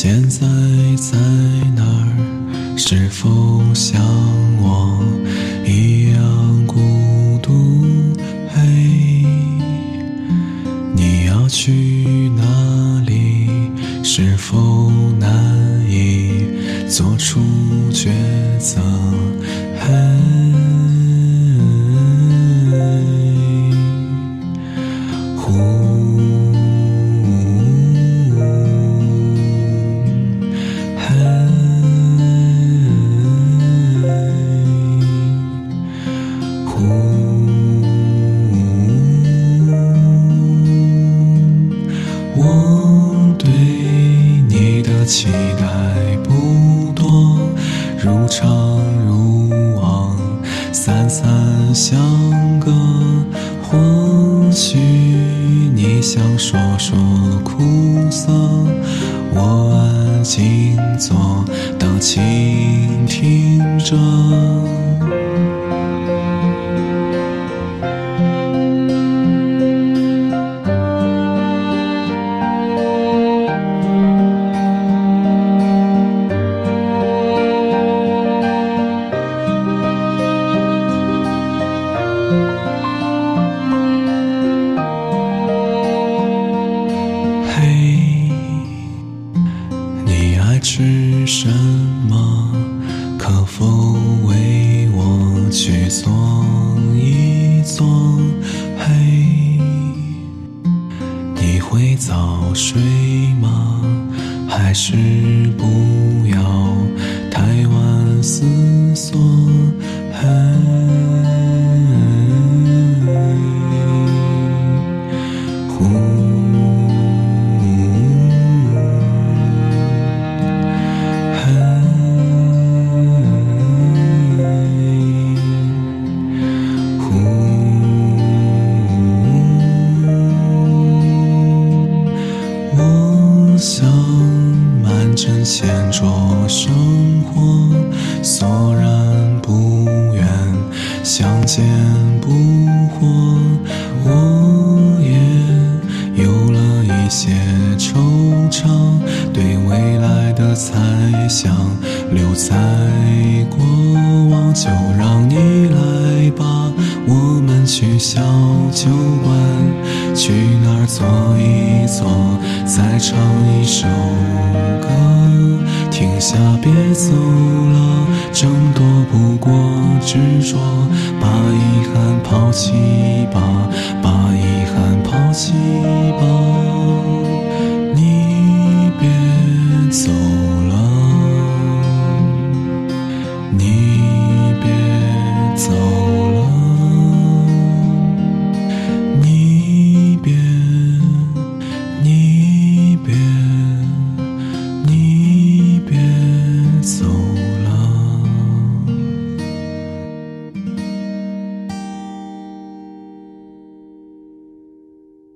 现在在哪儿？是否像我一样孤独？嘿你要去哪里？是否难以做出抉择？嘿。还不多，如常如往，三三相隔。或许你想说说苦涩，我安静坐，等倾听着。吃什么？可否为我去做一做？嘿，你会早睡吗？还是不想满城闲着生活，索然不愿相见不惑。我也有了一些惆怅，对未来的猜想留在过往。就让你来，去小酒馆，去那儿坐一坐。再唱一首歌，停下别走了，挣脱不过执着，把遗憾抛弃吧，把遗憾抛弃吧，